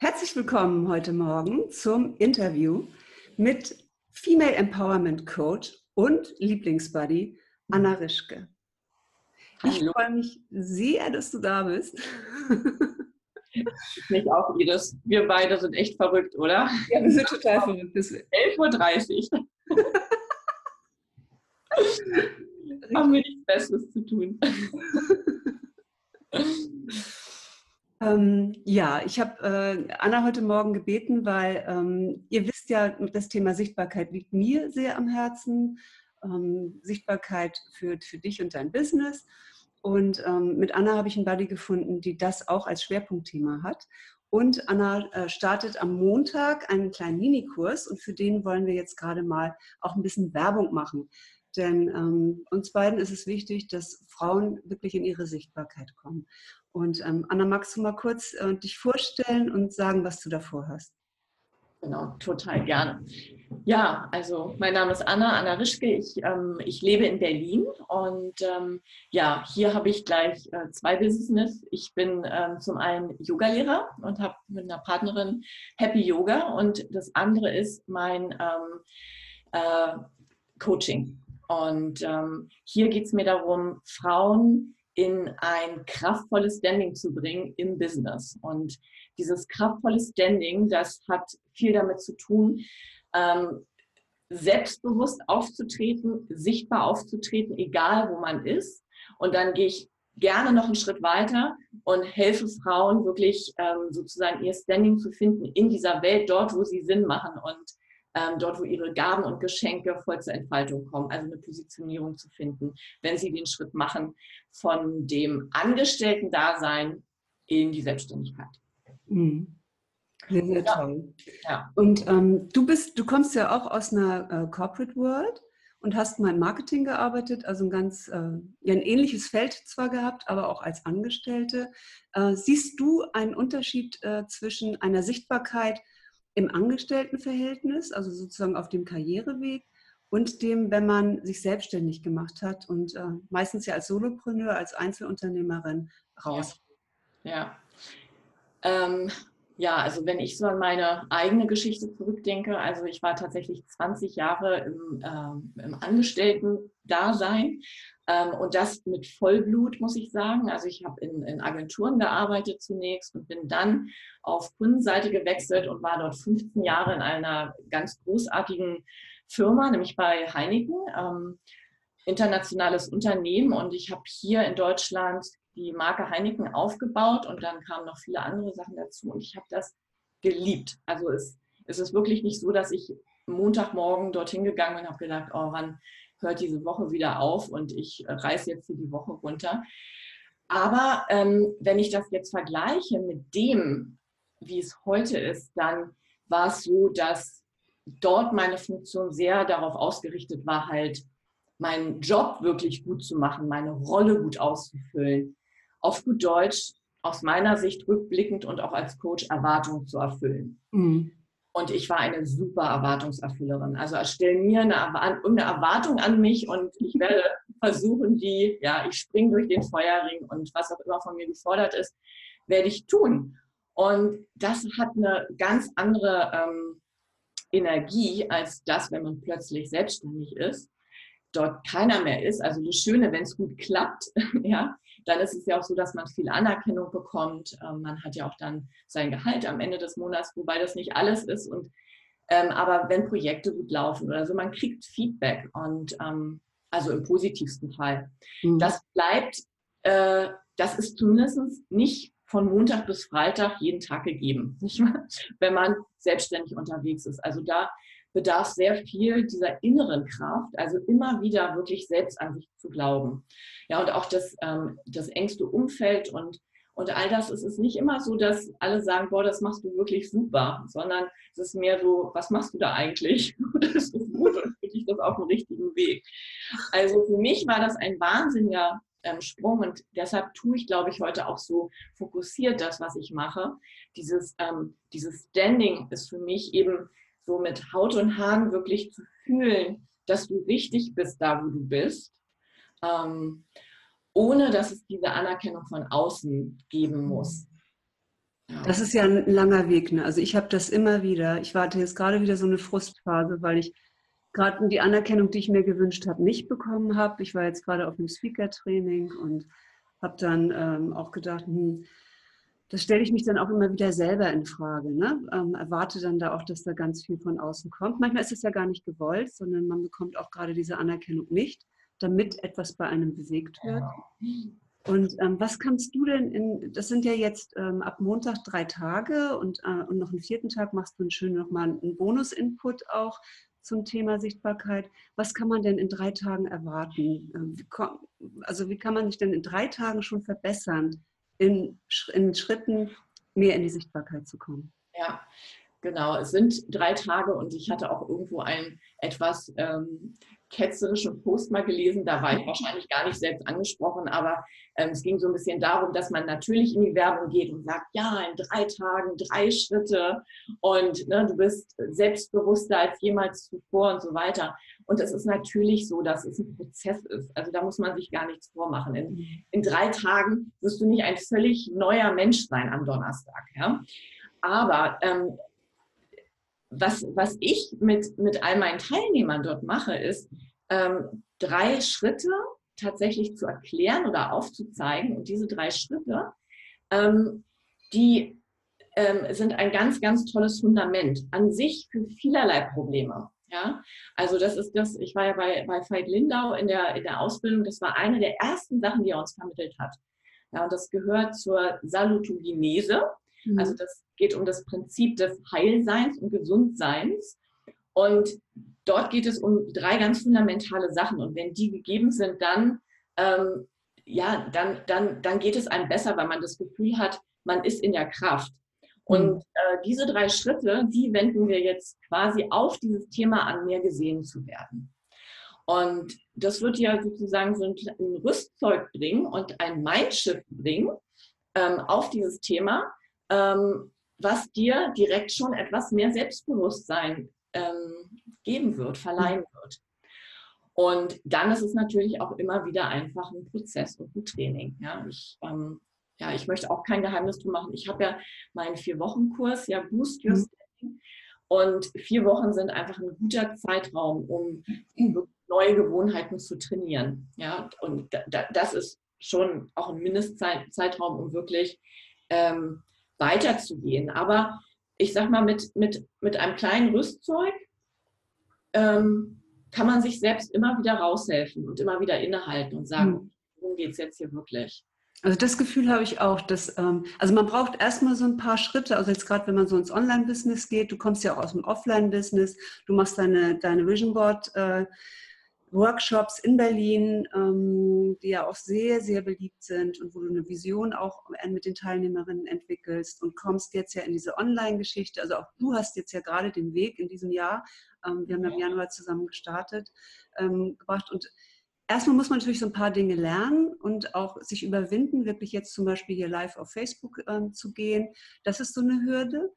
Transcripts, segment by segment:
Herzlich willkommen heute Morgen zum Interview mit Female Empowerment Coach und Lieblingsbuddy Anna Rischke. Ich Hallo. freue mich sehr, dass du da bist. Mich auch, Iris. Wir beide sind echt verrückt, oder? Ja, wir sind total verrückt. 11.30 Uhr. Haben wir nichts Besseres zu tun. Ähm, ja, ich habe äh, Anna heute Morgen gebeten, weil ähm, ihr wisst ja, das Thema Sichtbarkeit liegt mir sehr am Herzen. Ähm, Sichtbarkeit für, für dich und dein Business. Und ähm, mit Anna habe ich einen Buddy gefunden, die das auch als Schwerpunktthema hat. Und Anna äh, startet am Montag einen kleinen Minikurs und für den wollen wir jetzt gerade mal auch ein bisschen Werbung machen. Denn ähm, uns beiden ist es wichtig, dass Frauen wirklich in ihre Sichtbarkeit kommen. Und ähm, Anna, magst du mal kurz äh, dich vorstellen und sagen, was du davor hast? Genau, total gerne. Ja, also mein Name ist Anna, Anna Rischke. Ich, ähm, ich lebe in Berlin und ähm, ja, hier habe ich gleich äh, zwei Business. Ich bin ähm, zum einen Yogalehrer und habe mit einer Partnerin Happy Yoga und das andere ist mein ähm, äh, Coaching. Und ähm, hier geht es mir darum, Frauen in ein kraftvolles Standing zu bringen im Business. Und dieses kraftvolle Standing, das hat viel damit zu tun, ähm, selbstbewusst aufzutreten, sichtbar aufzutreten, egal wo man ist. Und dann gehe ich gerne noch einen Schritt weiter und helfe Frauen wirklich ähm, sozusagen ihr Standing zu finden in dieser Welt, dort, wo sie Sinn machen und ähm, dort, wo ihre Gaben und Geschenke voll zur Entfaltung kommen, also eine Positionierung zu finden, wenn sie den Schritt machen von dem Angestellten-Dasein in die Selbstständigkeit. Mhm. Sehr, sehr ja. toll. Ja. Und ähm, du bist, du kommst ja auch aus einer äh, Corporate World und hast mal im Marketing gearbeitet, also ein ganz, äh, ja, ein ähnliches Feld zwar gehabt, aber auch als Angestellte. Äh, siehst du einen Unterschied äh, zwischen einer Sichtbarkeit im Angestelltenverhältnis, also sozusagen auf dem Karriereweg, und dem, wenn man sich selbstständig gemacht hat und äh, meistens ja als Solopreneur, als Einzelunternehmerin raus. Ja. ja. Ähm, ja, also wenn ich so an meine eigene Geschichte zurückdenke, also ich war tatsächlich 20 Jahre im, äh, im Angestellten-Dasein ähm, und das mit Vollblut, muss ich sagen. Also ich habe in, in Agenturen gearbeitet zunächst und bin dann auf Kundenseite gewechselt und war dort 15 Jahre in einer ganz großartigen Firma, nämlich bei Heineken, ähm, internationales Unternehmen. Und ich habe hier in Deutschland die Marke Heineken aufgebaut und dann kamen noch viele andere Sachen dazu und ich habe das geliebt. Also es, es ist wirklich nicht so, dass ich Montagmorgen dorthin gegangen bin und habe gedacht, oh, wann hört diese Woche wieder auf und ich reiße jetzt hier die Woche runter. Aber ähm, wenn ich das jetzt vergleiche mit dem, wie es heute ist, dann war es so, dass dort meine Funktion sehr darauf ausgerichtet war, halt meinen Job wirklich gut zu machen, meine Rolle gut auszufüllen. Auf gut Deutsch, aus meiner Sicht rückblickend und auch als Coach Erwartungen zu erfüllen. Mhm. Und ich war eine super Erwartungserfüllerin. Also stell mir eine, eine Erwartung an mich und ich werde versuchen, die, ja, ich springe durch den Feuerring und was auch immer von mir gefordert ist, werde ich tun. Und das hat eine ganz andere ähm, Energie als das, wenn man plötzlich selbstständig ist, dort keiner mehr ist. Also das Schöne, wenn es gut klappt, ja, dann ist es ja auch so, dass man viel Anerkennung bekommt. Ähm, man hat ja auch dann sein Gehalt am Ende des Monats, wobei das nicht alles ist. Und ähm, aber wenn Projekte gut laufen oder so, man kriegt Feedback und ähm, also im positivsten Fall. Mhm. Das bleibt, äh, das ist zumindest nicht von Montag bis Freitag jeden Tag gegeben, nicht wahr? wenn man selbstständig unterwegs ist. Also da bedarf sehr viel dieser inneren Kraft, also immer wieder wirklich selbst an sich zu glauben. Ja, und auch das, ähm, das engste Umfeld und, und all das, es ist nicht immer so, dass alle sagen, boah, das machst du wirklich super, sondern es ist mehr so, was machst du da eigentlich? das ist gut und für dich das auf dem richtigen Weg. Also für mich war das ein wahnsinniger ähm, Sprung und deshalb tue ich, glaube ich, heute auch so fokussiert das, was ich mache. Dieses, ähm, dieses Standing ist für mich eben so mit Haut und Haaren wirklich zu fühlen, dass du richtig bist da, wo du bist, ähm, ohne dass es diese Anerkennung von außen geben muss. Ja. Das ist ja ein langer Weg. Ne? Also ich habe das immer wieder. Ich warte jetzt gerade wieder so eine Frustphase, weil ich gerade die Anerkennung, die ich mir gewünscht habe, nicht bekommen habe. Ich war jetzt gerade auf einem Speaker-Training und habe dann ähm, auch gedacht, hm, das stelle ich mich dann auch immer wieder selber in Frage. Ne? Ähm, erwarte dann da auch, dass da ganz viel von außen kommt. Manchmal ist es ja gar nicht gewollt, sondern man bekommt auch gerade diese Anerkennung nicht, damit etwas bei einem bewegt wird. Ja. Und ähm, was kannst du denn in, das sind ja jetzt ähm, ab Montag drei Tage und, äh, und noch einen vierten Tag machst du einen schönen nochmal einen Bonus-Input auch zum Thema Sichtbarkeit. Was kann man denn in drei Tagen erwarten? Ähm, also wie kann man sich denn in drei Tagen schon verbessern, in, in Schritten mehr in die Sichtbarkeit zu kommen? Ja, genau. Es sind drei Tage und ich hatte auch irgendwo ein etwas ähm, ketzerischen Post mal gelesen, da war ich wahrscheinlich gar nicht selbst angesprochen, aber ähm, es ging so ein bisschen darum, dass man natürlich in die Werbung geht und sagt, ja, in drei Tagen drei Schritte und ne, du bist selbstbewusster als jemals zuvor und so weiter. Und es ist natürlich so, dass es ein Prozess ist. Also da muss man sich gar nichts vormachen. In, in drei Tagen wirst du nicht ein völlig neuer Mensch sein am Donnerstag. Ja? Aber ähm, was, was ich mit, mit all meinen Teilnehmern dort mache, ist, ähm, drei Schritte tatsächlich zu erklären oder aufzuzeigen. Und diese drei Schritte, ähm, die ähm, sind ein ganz, ganz tolles Fundament an sich für vielerlei Probleme. Ja, also das ist das, ich war ja bei, bei Veit Lindau in der, in der Ausbildung, das war eine der ersten Sachen, die er uns vermittelt hat. Ja, und das gehört zur Salutogenese. Mhm. Also das geht um das Prinzip des Heilseins und Gesundseins. Und dort geht es um drei ganz fundamentale Sachen. Und wenn die gegeben sind, dann, ähm, ja, dann, dann, dann geht es einem besser, weil man das Gefühl hat, man ist in der Kraft. Und mhm. äh, diese drei Schritte, die wenden wir jetzt quasi auf dieses Thema an, mehr gesehen zu werden. Und das wird ja sozusagen so ein, ein Rüstzeug bringen und ein Mindshift bringen ähm, auf dieses Thema, ähm, was dir direkt schon etwas mehr Selbstbewusstsein ähm, geben wird, verleihen wird. Und dann ist es natürlich auch immer wieder einfach ein Prozess und ein Training. Ja, ich, ähm, ja, ich möchte auch kein Geheimnis drum machen. Ich habe ja meinen Vier-Wochen-Kurs, ja, Boost Your mhm. Und vier Wochen sind einfach ein guter Zeitraum, um neue Gewohnheiten zu trainieren. Ja, und das ist schon auch ein Mindestzeitraum, um wirklich ähm, weiterzugehen. Aber ich sag mal, mit, mit, mit einem kleinen Rüstzeug ähm, kann man sich selbst immer wieder raushelfen und immer wieder innehalten und sagen, mhm. worum geht es jetzt hier wirklich? Also das Gefühl habe ich auch, dass, ähm, also man braucht erstmal so ein paar Schritte, also jetzt gerade wenn man so ins Online-Business geht, du kommst ja auch aus dem Offline-Business, du machst deine, deine Vision Board äh, Workshops in Berlin, ähm, die ja auch sehr, sehr beliebt sind und wo du eine Vision auch mit den Teilnehmerinnen entwickelst und kommst jetzt ja in diese Online-Geschichte. Also auch du hast jetzt ja gerade den Weg in diesem Jahr, ähm, wir haben ja im Januar zusammen gestartet, ähm, gebracht. Und erstmal muss man natürlich so ein paar Dinge lernen und auch sich überwinden, wirklich jetzt zum Beispiel hier live auf Facebook ähm, zu gehen. Das ist so eine Hürde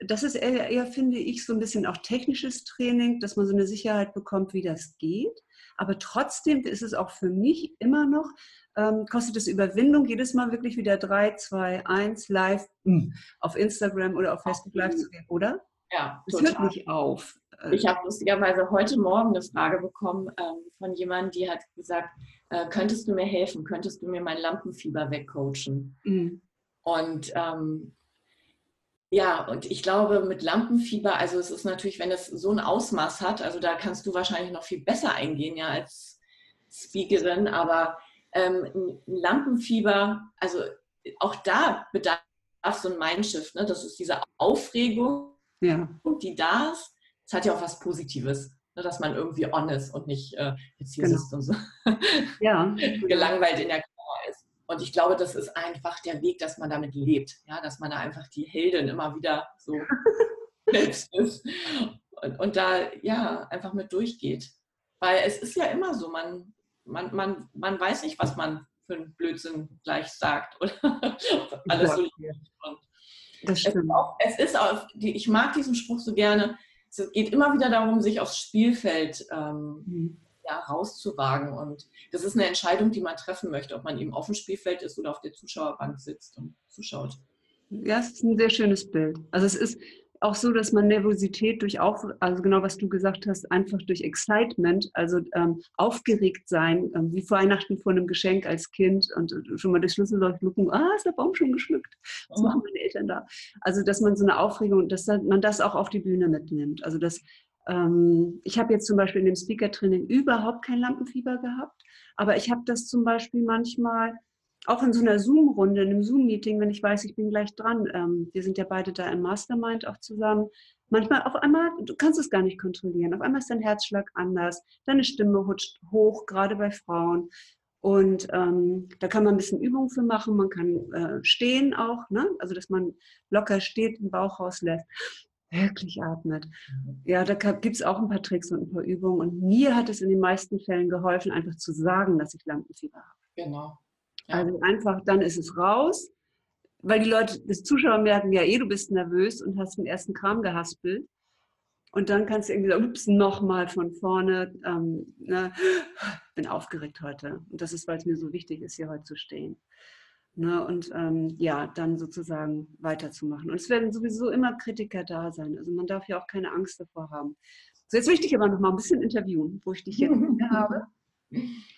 das ist eher, eher, finde ich, so ein bisschen auch technisches Training, dass man so eine Sicherheit bekommt, wie das geht. Aber trotzdem ist es auch für mich immer noch, ähm, kostet es Überwindung, jedes Mal wirklich wieder 3, 2, 1 live mh, auf Instagram oder auf Facebook live zu gehen, oder? Ja, das total. hört nicht auf. Ich habe lustigerweise heute Morgen eine Frage bekommen ähm, von jemandem, die hat gesagt, äh, könntest du mir helfen, könntest du mir mein Lampenfieber wegcoachen? Mhm. Und ähm, ja, und ich glaube, mit Lampenfieber, also es ist natürlich, wenn es so ein Ausmaß hat, also da kannst du wahrscheinlich noch viel besser eingehen, ja, als Speakerin, aber ähm, Lampenfieber, also auch da bedarf so ein Mindshift, ne? das ist diese Aufregung, ja. die da ist. Es hat ja auch was Positives, ne? dass man irgendwie on ist und nicht äh, jetzt hier genau. sitzt und so ja. gelangweilt in der und ich glaube, das ist einfach der Weg, dass man damit lebt, ja, dass man da einfach die Heldin immer wieder so selbst ist und, und, da ja einfach mit durchgeht. Weil es ist ja immer so, man, man, man, man weiß nicht, was man für einen Blödsinn gleich sagt oder alles so. Und das stimmt. Es ist, auch, es ist auch, ich mag diesen Spruch so gerne. Es geht immer wieder darum, sich aufs Spielfeld ähm, mhm ja, rauszuwagen. Und das ist eine Entscheidung, die man treffen möchte, ob man eben auf dem Spielfeld ist oder auf der Zuschauerbank sitzt und zuschaut. Ja, es ist ein sehr schönes Bild. Also es ist auch so, dass man Nervosität durch auf, also genau was du gesagt hast, einfach durch Excitement, also ähm, aufgeregt sein, ähm, wie vor Weihnachten vor einem Geschenk als Kind und äh, schon mal durch Schlüsselloch lucken, ah, ist der Baum schon geschmückt. Was machen meine Eltern da? Also dass man so eine Aufregung, dass man das auch auf die Bühne mitnimmt. Also dass ähm, ich habe jetzt zum Beispiel in dem Speaker-Training überhaupt kein Lampenfieber gehabt, aber ich habe das zum Beispiel manchmal auch in so einer Zoom-Runde, in einem Zoom-Meeting, wenn ich weiß, ich bin gleich dran. Ähm, wir sind ja beide da im Mastermind auch zusammen. Manchmal auf einmal, du kannst es gar nicht kontrollieren. Auf einmal ist dein Herzschlag anders, deine Stimme rutscht hoch, gerade bei Frauen. Und ähm, da kann man ein bisschen Übung für machen. Man kann äh, stehen auch, ne? also dass man locker steht, den Bauch rauslässt, wirklich atmet. Mhm. Ja, da gibt es auch ein paar Tricks und ein paar Übungen. Und mir hat es in den meisten Fällen geholfen, einfach zu sagen, dass ich Lampenfieber habe. Genau. Also einfach, dann ist es raus, weil die Leute, das Zuschauer merken ja eh, du bist nervös und hast den ersten Kram gehaspelt. Und dann kannst du irgendwie sagen, ups, nochmal von vorne, ähm, ne, bin aufgeregt heute. Und das ist, weil es mir so wichtig ist, hier heute zu stehen. Ne, und ähm, ja, dann sozusagen weiterzumachen. Und es werden sowieso immer Kritiker da sein. Also man darf ja auch keine Angst davor haben. So, jetzt möchte ich aber noch mal ein bisschen interviewen, wo ich dich jetzt habe.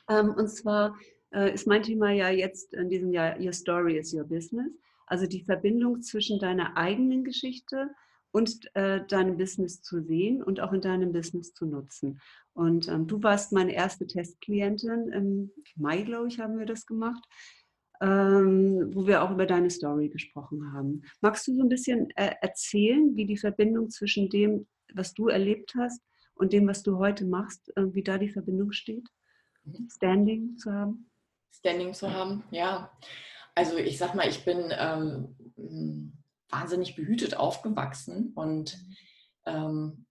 Ähm, und zwar äh, ist mein Thema ja jetzt in diesem Jahr Your Story is Your Business. Also die Verbindung zwischen deiner eigenen Geschichte und äh, deinem Business zu sehen und auch in deinem Business zu nutzen. Und ähm, du warst meine erste Testklientin. Im Mai, glaube ich, haben wir das gemacht, ähm, wo wir auch über deine Story gesprochen haben. Magst du so ein bisschen äh, erzählen, wie die Verbindung zwischen dem, was du erlebt hast und dem, was du heute machst, äh, wie da die Verbindung steht? Mhm. Standing zu haben? Standing zu haben. Ja, also ich sag mal, ich bin ähm, wahnsinnig behütet aufgewachsen und ähm,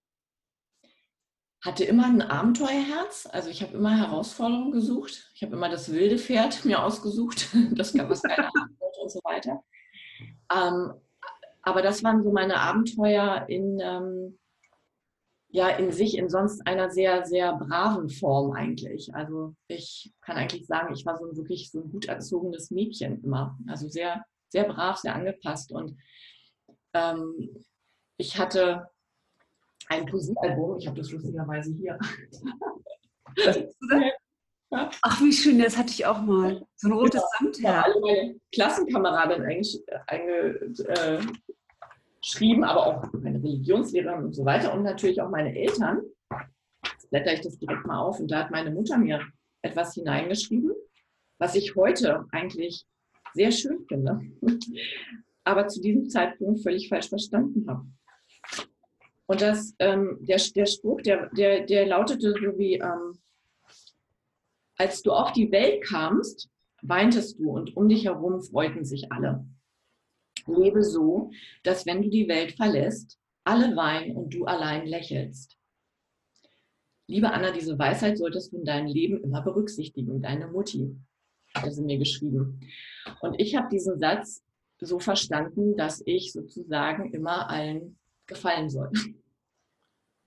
hatte immer ein Abenteuerherz. Also ich habe immer Herausforderungen gesucht. Ich habe immer das wilde Pferd mir ausgesucht, das was keiner haben wollte und so weiter. Ähm, aber das waren so meine Abenteuer in, ähm, ja in sich in sonst einer sehr, sehr braven Form eigentlich. Also ich kann eigentlich sagen, ich war so ein wirklich so ein gut erzogenes Mädchen immer. Also sehr, sehr brav, sehr angepasst. Und ähm, ich hatte ein Poesiealbum, ich habe das lustigerweise hier. Ach, wie schön, das hatte ich auch mal. So ein rotes genau. Samtherz. Alle meine Klassenkameradinnen einge, einge, äh, aber auch meine Religionslehrerin und so weiter und natürlich auch meine Eltern. Jetzt blätter ich das direkt mal auf und da hat meine Mutter mir etwas hineingeschrieben, was ich heute eigentlich sehr schön finde, aber zu diesem Zeitpunkt völlig falsch verstanden habe. Und das, ähm, der, der Spruch, der, der, der lautete so wie, ähm, als du auf die Welt kamst, weintest du und um dich herum freuten sich alle. Lebe so, dass wenn du die Welt verlässt, alle weinen und du allein lächelst. Liebe Anna, diese Weisheit solltest du in deinem Leben immer berücksichtigen, deine Mutti hat sie mir geschrieben. Und ich habe diesen Satz so verstanden, dass ich sozusagen immer allen gefallen soll.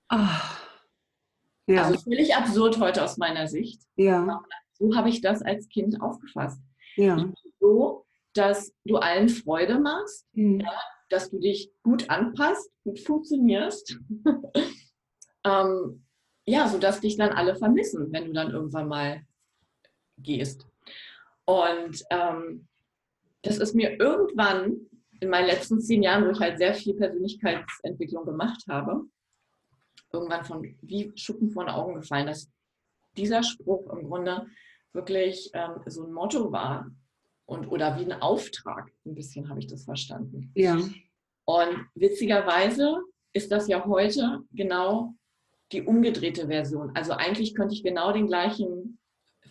Ach, ja. Also völlig absurd heute aus meiner Sicht. Ja. So habe ich das als Kind aufgefasst. Ja. So, dass du allen Freude machst, mhm. ja, dass du dich gut anpasst, gut funktionierst. ähm, ja, sodass dich dann alle vermissen, wenn du dann irgendwann mal gehst. Und ähm, das ist mir irgendwann in meinen letzten zehn Jahren, wo ich halt sehr viel Persönlichkeitsentwicklung gemacht habe, irgendwann von wie Schuppen vor den Augen gefallen, dass dieser Spruch im Grunde wirklich ähm, so ein Motto war, und oder wie ein Auftrag. Ein bisschen habe ich das verstanden. Ja. Und witzigerweise ist das ja heute genau die umgedrehte Version. Also eigentlich könnte ich genau den gleichen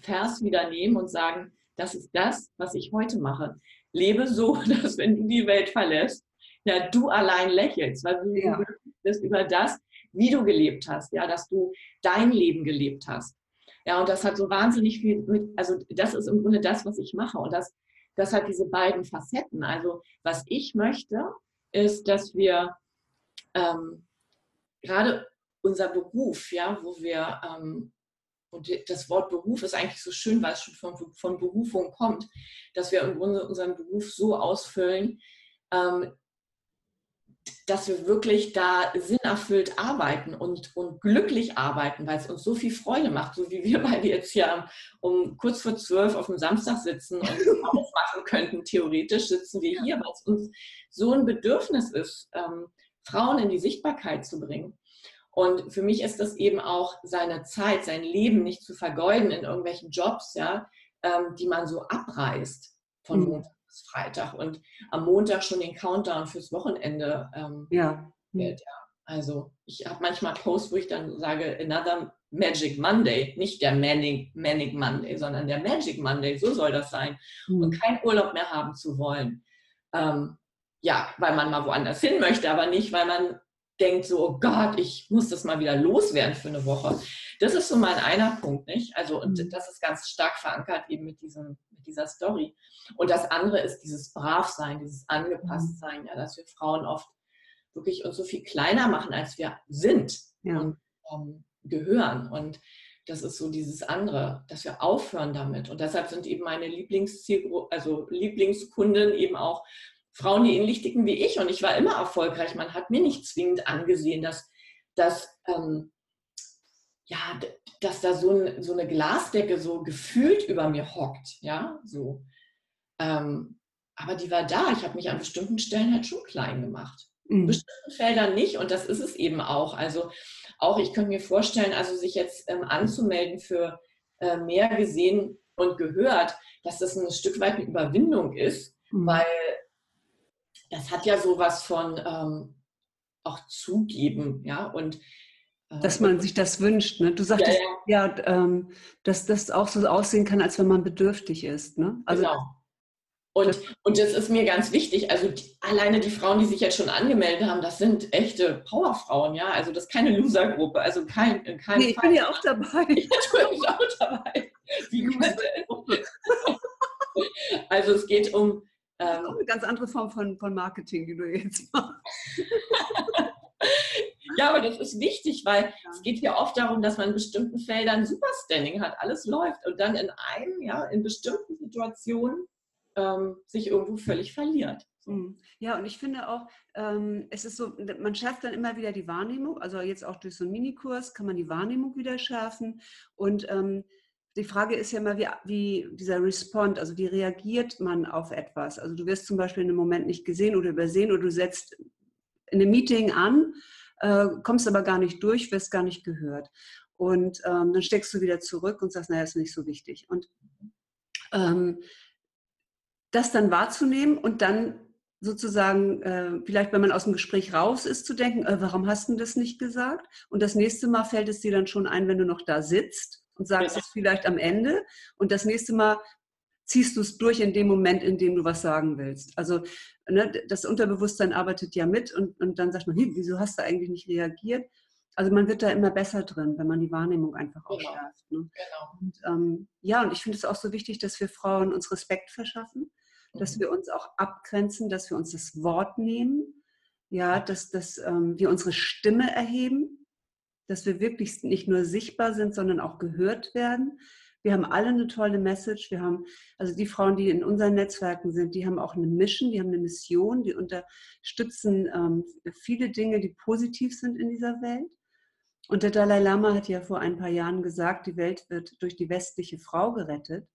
Vers wieder nehmen und sagen, das ist das, was ich heute mache. Lebe so, dass wenn du die Welt verlässt, ja, du allein lächelst, weil du ja. bist über das, wie du gelebt hast, ja, dass du dein Leben gelebt hast. Ja, und das hat so wahnsinnig viel mit, also das ist im Grunde das, was ich mache. Und das das hat diese beiden Facetten. Also was ich möchte, ist, dass wir ähm, gerade unser Beruf, ja, wo wir, ähm, und das Wort Beruf ist eigentlich so schön, weil es schon von, von Berufung kommt, dass wir im Grunde unseren Beruf so ausfüllen, ähm, dass wir wirklich da sinnerfüllt arbeiten und, und glücklich arbeiten, weil es uns so viel Freude macht, so wie wir beide jetzt hier um kurz vor zwölf auf dem Samstag sitzen und aufmachen könnten. Theoretisch sitzen wir hier, weil es uns so ein Bedürfnis ist, ähm, Frauen in die Sichtbarkeit zu bringen. Und für mich ist das eben auch seine Zeit, sein Leben nicht zu vergeuden in irgendwelchen Jobs, ja, ähm, die man so abreißt von mhm. Montag bis Freitag und am Montag schon den Countdown fürs Wochenende ähm, ja. Wird, ja. Also ich habe manchmal Posts, wo ich dann sage, another Magic Monday, nicht der Manic, Manic Monday, sondern der Magic Monday, so soll das sein. Mhm. Und keinen Urlaub mehr haben zu wollen. Ähm, ja, weil man mal woanders hin möchte, aber nicht, weil man denkt so, oh Gott, ich muss das mal wieder loswerden für eine Woche. Das ist so mein einer Punkt, nicht? Also, und mhm. das ist ganz stark verankert eben mit, diesem, mit dieser Story. Und das andere ist dieses Bravsein, dieses Angepasstsein, ja, dass wir Frauen oft wirklich uns so viel kleiner machen, als wir sind ja. und ähm, gehören. Und das ist so dieses andere, dass wir aufhören damit. Und deshalb sind eben meine Lieblingszielgruppe, also Lieblingskunden eben auch Frauen, die ähnlich dicken wie ich. Und ich war immer erfolgreich. Man hat mir nicht zwingend angesehen, dass, dass, ähm, ja, dass da so, ein, so, eine Glasdecke so gefühlt über mir hockt. Ja, so. Ähm, aber die war da. Ich habe mich an bestimmten Stellen halt schon klein gemacht. In mhm. bestimmten Feldern nicht. Und das ist es eben auch. Also auch, ich könnte mir vorstellen, also sich jetzt ähm, anzumelden für äh, mehr gesehen und gehört, dass das ein Stück weit eine Überwindung ist, mhm. weil das hat ja sowas von ähm, auch zugeben, ja, und äh, dass man sich das wünscht. Ne? Du sagtest ja, ja. ja ähm, dass das auch so aussehen kann, als wenn man bedürftig ist. Ne? Also, genau. Und, und das ist mir ganz wichtig. Also die, alleine die Frauen, die sich jetzt schon angemeldet haben, das sind echte Powerfrauen, ja. Also das ist keine Losergruppe. Also kein, kein nee, ich bin ja auch dabei. Ich bin auch dabei. Wie also es geht um, ähm, auch eine ganz andere Form von, von Marketing, die du jetzt machst. ja, aber das ist wichtig, weil ja. es geht ja oft darum, dass man in bestimmten Feldern Superstanding hat, alles läuft und dann in einem, ja, in bestimmten Situationen ähm, sich irgendwo völlig verliert. Mhm. Ja, und ich finde auch, ähm, es ist so, man schärft dann immer wieder die Wahrnehmung, also jetzt auch durch so einen Minikurs kann man die Wahrnehmung wieder schärfen und ähm, die Frage ist ja immer, wie, wie, dieser Respond, also wie reagiert man auf etwas? Also du wirst zum Beispiel in einem Moment nicht gesehen oder übersehen oder du setzt in einem Meeting an, äh, kommst aber gar nicht durch, wirst gar nicht gehört. Und ähm, dann steckst du wieder zurück und sagst, naja, ist nicht so wichtig. Und ähm, das dann wahrzunehmen und dann sozusagen, äh, vielleicht wenn man aus dem Gespräch raus ist, zu denken, äh, warum hast du das nicht gesagt? Und das nächste Mal fällt es dir dann schon ein, wenn du noch da sitzt und sagst ja. es vielleicht am Ende und das nächste Mal ziehst du es durch in dem Moment, in dem du was sagen willst. Also ne, das Unterbewusstsein arbeitet ja mit und, und dann sagt man, hey, wieso hast du eigentlich nicht reagiert? Also man wird da immer besser drin, wenn man die Wahrnehmung einfach auch genau. schärft. Ne? Genau. Und, ähm, ja, und ich finde es auch so wichtig, dass wir Frauen uns Respekt verschaffen, mhm. dass wir uns auch abgrenzen, dass wir uns das Wort nehmen, ja, dass, dass ähm, wir unsere Stimme erheben dass wir wirklich nicht nur sichtbar sind, sondern auch gehört werden. Wir haben alle eine tolle Message. Wir haben, also die Frauen, die in unseren Netzwerken sind, die haben auch eine Mission, die haben eine Mission, die unterstützen ähm, viele Dinge, die positiv sind in dieser Welt. Und der Dalai Lama hat ja vor ein paar Jahren gesagt, die Welt wird durch die westliche Frau gerettet.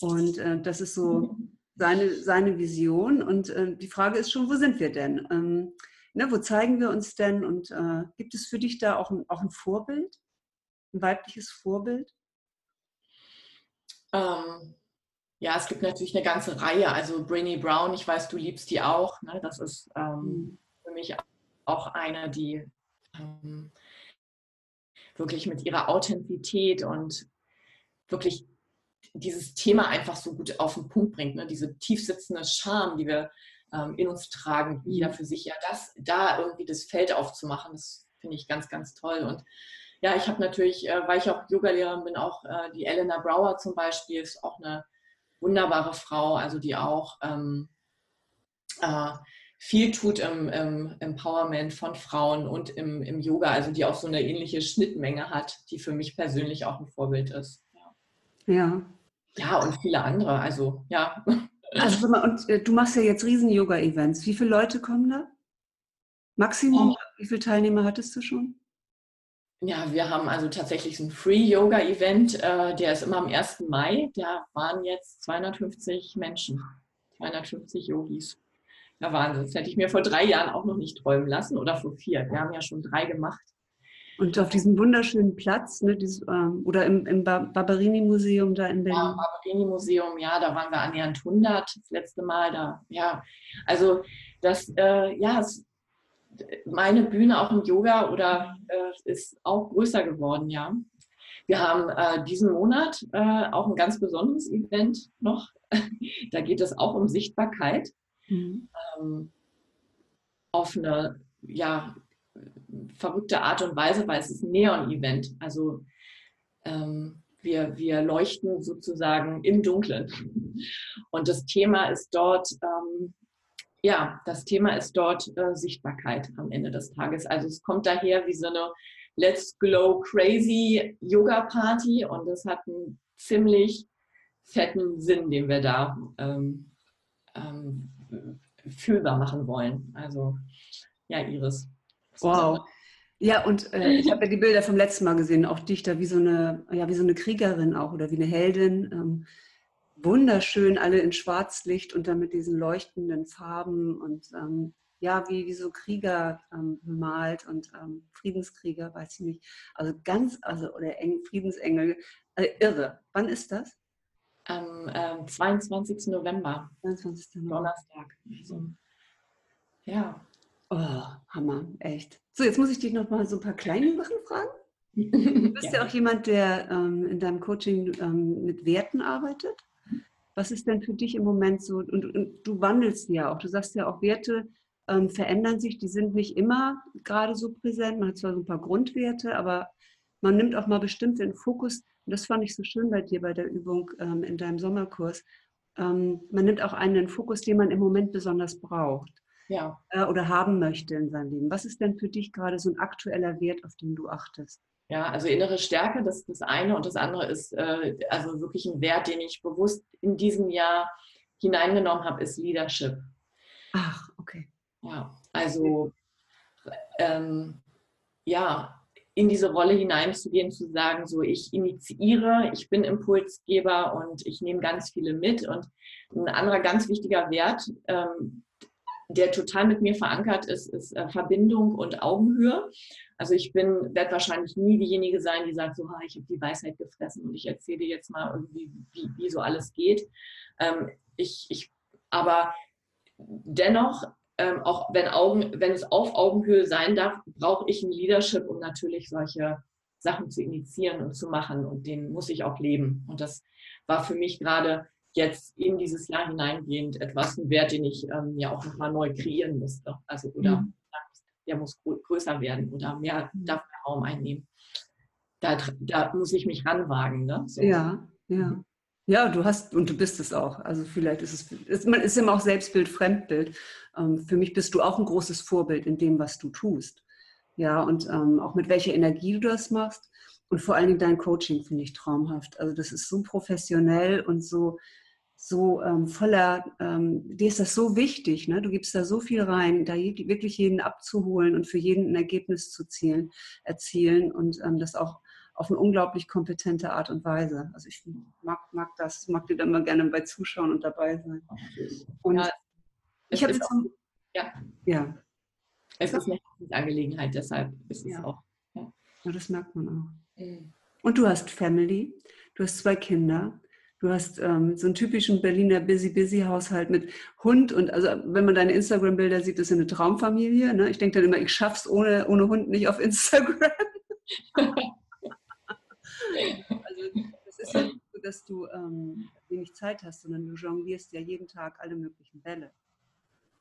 Und äh, das ist so seine, seine Vision. Und äh, die Frage ist schon, wo sind wir denn? Ähm, Ne, wo zeigen wir uns denn? Und äh, gibt es für dich da auch ein, auch ein Vorbild? Ein weibliches Vorbild? Ähm, ja, es gibt natürlich eine ganze Reihe. Also Brainy Brown, ich weiß, du liebst die auch. Ne? Das ist ähm, mhm. für mich auch eine, die ähm, wirklich mit ihrer Authentizität und wirklich dieses Thema einfach so gut auf den Punkt bringt. Ne? Diese tiefsitzende Scham, die wir ähm, in uns tragen, jeder mhm. für sich. Ja, das, da irgendwie das Feld aufzumachen, das finde ich ganz, ganz toll. Und ja, ich habe natürlich, äh, weil ich auch Yogalehrerin bin, auch äh, die Elena Brower zum Beispiel, ist auch eine wunderbare Frau, also die auch ähm, äh, viel tut im, im, Empowerment von Frauen und im, im Yoga, also die auch so eine ähnliche Schnittmenge hat, die für mich persönlich auch ein Vorbild ist. Ja. Ja, ja und viele andere. Also ja. Also und äh, du machst ja jetzt riesen Yoga-Events. Wie viele Leute kommen da? Maximum? Oh. Wie viele Teilnehmer hattest du schon? Ja, wir haben also tatsächlich so ein Free-Yoga-Event, äh, der ist immer am 1. Mai. Da waren jetzt 250 Menschen, 250 Yogis. Ja, Wahnsinn. Das hätte ich mir vor drei Jahren auch noch nicht träumen lassen oder vor vier. Wir haben ja schon drei gemacht. Und auf diesem wunderschönen Platz, ne, dieses, ähm, oder im, im Barberini-Museum da in Berlin. Ja, Barberini-Museum, ja, da waren wir annähernd 100 das letzte Mal. Da, ja, also das, äh, ja, es, meine Bühne auch im Yoga oder äh, ist auch größer geworden, ja. Wir haben äh, diesen Monat äh, auch ein ganz besonderes Event noch. da geht es auch um Sichtbarkeit mhm. ähm, auf eine ja, verrückte Art und Weise, weil es ist ein Neon-Event. Also ähm, wir, wir leuchten sozusagen im Dunkeln. Und das Thema ist dort ähm, ja, das Thema ist dort äh, Sichtbarkeit am Ende des Tages. Also es kommt daher wie so eine Let's Glow Crazy Yoga Party und es hat einen ziemlich fetten Sinn, den wir da ähm, ähm, fühlbar machen wollen. Also ja, Iris. Wow. Ja, und äh, ich habe ja die Bilder vom letzten Mal gesehen, auch dich da wie so eine, ja, wie so eine Kriegerin auch oder wie eine Heldin. Ähm, wunderschön, alle in Schwarzlicht und dann mit diesen leuchtenden Farben und ähm, ja, wie, wie so Krieger ähm, bemalt und ähm, Friedenskrieger, weiß ich nicht. Also ganz, also oder Eng, Friedensengel, äh, irre. Wann ist das? Am ähm, 22. November. 22. November. Donnerstag. Also, ja. Oh, Hammer, echt. So, jetzt muss ich dich noch mal so ein paar kleine Sachen fragen. Du bist ja, ja auch jemand, der ähm, in deinem Coaching ähm, mit Werten arbeitet. Was ist denn für dich im Moment so? Und, und du wandelst ja auch. Du sagst ja auch, Werte ähm, verändern sich. Die sind nicht immer gerade so präsent. Man hat zwar so ein paar Grundwerte, aber man nimmt auch mal bestimmt den Fokus. Und das fand ich so schön bei dir bei der Übung ähm, in deinem Sommerkurs. Ähm, man nimmt auch einen Fokus, den man im Moment besonders braucht. Ja. Äh, oder haben möchte in seinem Leben. Was ist denn für dich gerade so ein aktueller Wert, auf den du achtest? Ja, also innere Stärke, das ist das eine und das andere ist äh, also wirklich ein Wert, den ich bewusst in diesem Jahr hineingenommen habe, ist Leadership. Ach, okay. Ja, also ähm, ja, in diese Rolle hineinzugehen, zu sagen, so ich initiiere, ich bin Impulsgeber und ich nehme ganz viele mit. Und ein anderer ganz wichtiger Wert, ähm, der total mit mir verankert ist, ist äh, Verbindung und Augenhöhe. Also ich bin, werde wahrscheinlich nie diejenige sein, die sagt, so, ha, ich habe die Weisheit gefressen und ich erzähle dir jetzt mal irgendwie, wie, wie so alles geht. Ähm, ich, ich, aber dennoch, ähm, auch wenn, Augen, wenn es auf Augenhöhe sein darf, brauche ich ein Leadership, um natürlich solche Sachen zu initiieren und zu machen. Und den muss ich auch leben. Und das war für mich gerade jetzt in dieses Jahr hineingehend etwas, ein Wert, den ich ähm, ja auch nochmal neu kreieren musste. Also oder mhm. der muss größer werden oder mehr mhm. darf mehr Raum einnehmen. Da, da muss ich mich ranwagen. Ne? So. Ja, ja. Mhm. Ja, du hast und du bist es auch. Also vielleicht ist es, ist, man ist immer auch Selbstbild, Fremdbild. Ähm, für mich bist du auch ein großes Vorbild in dem, was du tust. Ja, und ähm, auch mit welcher Energie du das machst. Und vor allen Dingen dein Coaching finde ich traumhaft. Also das ist so professionell und so so ähm, voller, ähm, dir ist das so wichtig, ne? du gibst da so viel rein, da wirklich jeden abzuholen und für jeden ein Ergebnis zu zielen, erzielen und ähm, das auch auf eine unglaublich kompetente Art und Weise. Also ich mag, mag das, mag dir da immer gerne bei Zuschauen und dabei sein. Und ja, ich habe jetzt auch, ja. ja. Es ist eine Angelegenheit, deshalb ist es ja. auch. Ja. ja. das merkt man auch. Und du hast Family, du hast zwei Kinder. Du hast ähm, so einen typischen Berliner Busy-Busy-Haushalt mit Hund und also wenn man deine Instagram-Bilder sieht, ist eine Traumfamilie. Ne? Ich denke dann immer, ich schaff's ohne, ohne Hund nicht auf Instagram. also es ist ja nicht so, dass du ähm, wenig Zeit hast, sondern du jonglierst ja jeden Tag alle möglichen Bälle.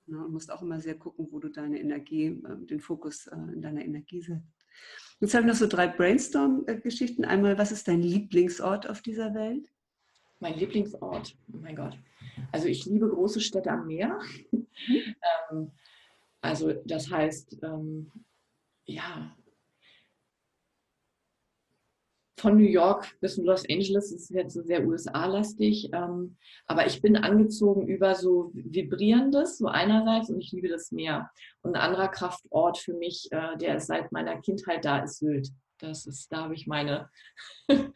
Ne? Und musst auch immer sehr gucken, wo du deine Energie, äh, den Fokus äh, in deiner Energie setzt. Jetzt habe ich noch so drei Brainstorm-Geschichten. Einmal, was ist dein Lieblingsort auf dieser Welt? Mein Lieblingsort. Oh mein Gott. Also ich liebe große Städte am Meer. Mhm. ähm, also das heißt, ähm, ja, von New York bis Los Angeles ist jetzt so sehr USA-lastig. Ähm, aber ich bin angezogen über so Vibrierendes, so einerseits, und ich liebe das Meer. Und ein anderer Kraftort für mich, äh, der ist seit meiner Kindheit da, ist Sylt. Das ist, da habe ich meine,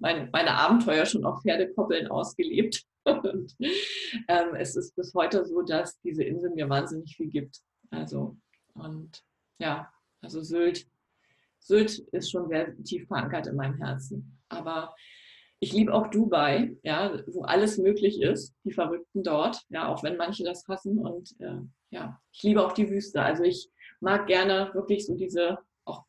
meine, meine Abenteuer schon auf Pferdekoppeln ausgelebt. Und, ähm, es ist bis heute so, dass diese Insel mir wahnsinnig viel gibt. Also, und ja, also Sylt Sylt ist schon sehr tief verankert in meinem Herzen. Aber ich liebe auch Dubai, ja, wo alles möglich ist, die Verrückten dort, ja, auch wenn manche das hassen. Und äh, ja, ich liebe auch die Wüste. Also ich mag gerne wirklich so diese, auch,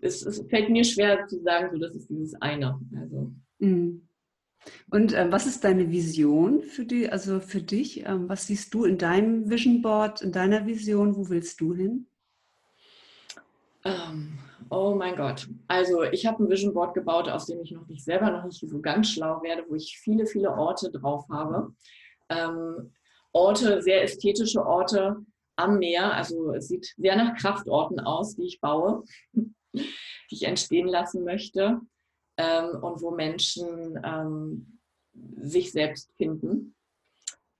es, es fällt mir schwer zu sagen, so das ist dieses eine. Also. Mhm. Und äh, was ist deine Vision für die, also für dich? Ähm, was siehst du in deinem Vision Board, in deiner Vision? Wo willst du hin? Ähm, oh mein Gott. Also ich habe ein Vision Board gebaut, aus dem ich noch nicht selber noch nicht so ganz schlau werde, wo ich viele, viele Orte drauf habe. Ähm, Orte, sehr ästhetische Orte am Meer. Also es sieht sehr nach Kraftorten aus, die ich baue, die ich entstehen lassen möchte. Ähm, und wo Menschen ähm, sich selbst finden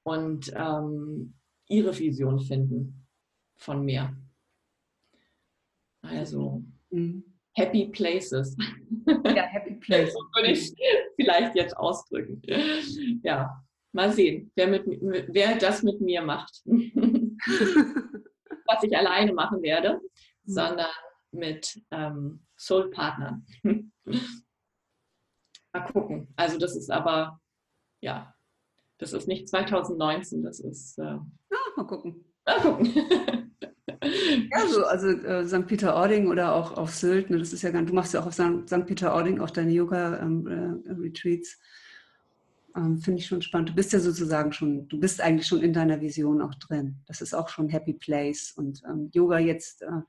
und ähm, ihre Vision finden von mir. Also mhm. Happy Places. Ja, Happy Places. so würde ich vielleicht jetzt ausdrücken. Ja, mal sehen, wer, mit, wer das mit mir macht. Was ich alleine machen werde, mhm. sondern mit ähm, Soul-Partnern. mal gucken. Also das ist aber, ja, das ist nicht 2019, das ist... Äh, mal gucken. Mal gucken. Ja, so, also äh, St. Peter-Ording oder auch auf Sylt, ne, das ist ja ganz, du machst ja auch auf St. Peter-Ording auch deine Yoga-Retreats. Ähm, äh, ähm, Finde ich schon spannend. Du bist ja sozusagen schon, du bist eigentlich schon in deiner Vision auch drin. Das ist auch schon Happy Place. Und ähm, Yoga jetzt, äh,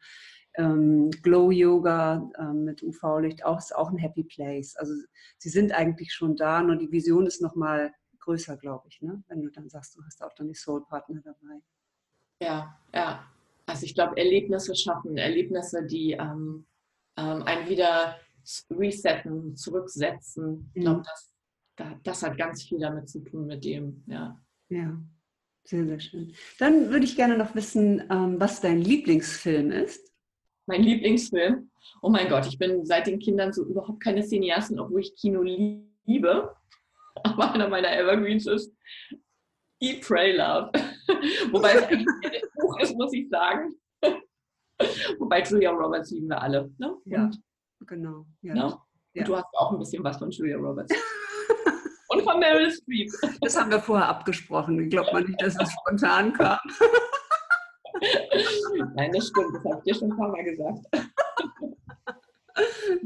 ähm, Glow Yoga ähm, mit UV-Licht auch, ist auch ein Happy Place. Also sie sind eigentlich schon da, nur die Vision ist nochmal größer, glaube ich, ne? wenn du dann sagst, du hast auch dann die Soul-Partner dabei. Ja, ja, also ich glaube, Erlebnisse schaffen, Erlebnisse, die ähm, ähm, einen wieder resetten, zurücksetzen. Ich glaube, mhm. das, das hat ganz viel damit zu tun mit dem, ja. Ja, sehr, sehr schön. Dann würde ich gerne noch wissen, ähm, was dein Lieblingsfilm ist. Mein Lieblingsfilm? Oh mein Gott, ich bin seit den Kindern so überhaupt keine Cineasten, obwohl ich Kino liebe. Aber einer meiner Evergreens ist Eat, Pray, Love. Wobei es eigentlich ein Buch ist, muss ich sagen. Wobei Julia Roberts lieben wir alle. Ne? Ja, genau. Ja. Ne? Und ja. du hast auch ein bisschen was von Julia Roberts. Und von Meryl Streep. Das haben wir vorher abgesprochen. Ich glaube mal nicht, dass es spontan kam. Nein, das stimmt. Das habe ich dir schon ein paar Mal gesagt.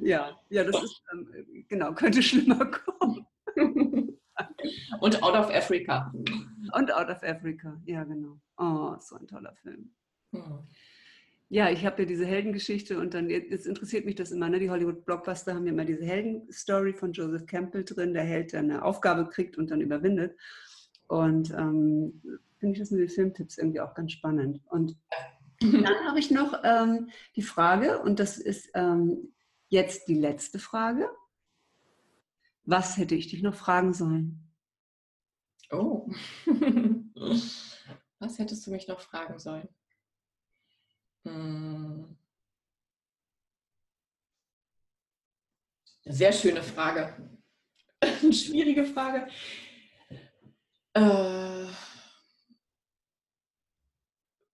Ja, ja, das ist, ähm, genau, könnte schlimmer kommen. Und Out of Africa. Und Out of Africa, ja genau. Oh, so ein toller Film. Hm. Ja, ich habe ja diese Heldengeschichte und dann, jetzt interessiert mich das immer, ne? die Hollywood-Blockbuster haben ja immer diese Heldenstory von Joseph Campbell drin, der Held, der eine Aufgabe kriegt und dann überwindet. Und ähm, finde ich das mit den Filmtipps irgendwie auch ganz spannend. Und dann habe ich noch ähm, die Frage, und das ist ähm, jetzt die letzte Frage. Was hätte ich dich noch fragen sollen? Oh. Was hättest du mich noch fragen sollen? Hm. Sehr schöne Frage. Schwierige Frage. Äh,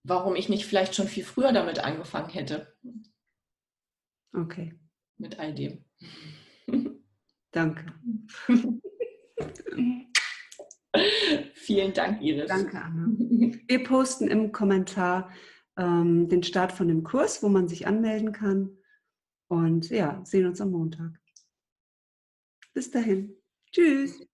warum ich nicht vielleicht schon viel früher damit angefangen hätte. Okay. Mit all dem. Danke. Vielen Dank, Iris. Danke, Anna. Wir posten im Kommentar ähm, den Start von dem Kurs, wo man sich anmelden kann. Und ja, sehen uns am Montag. Bis dahin. Tschüss.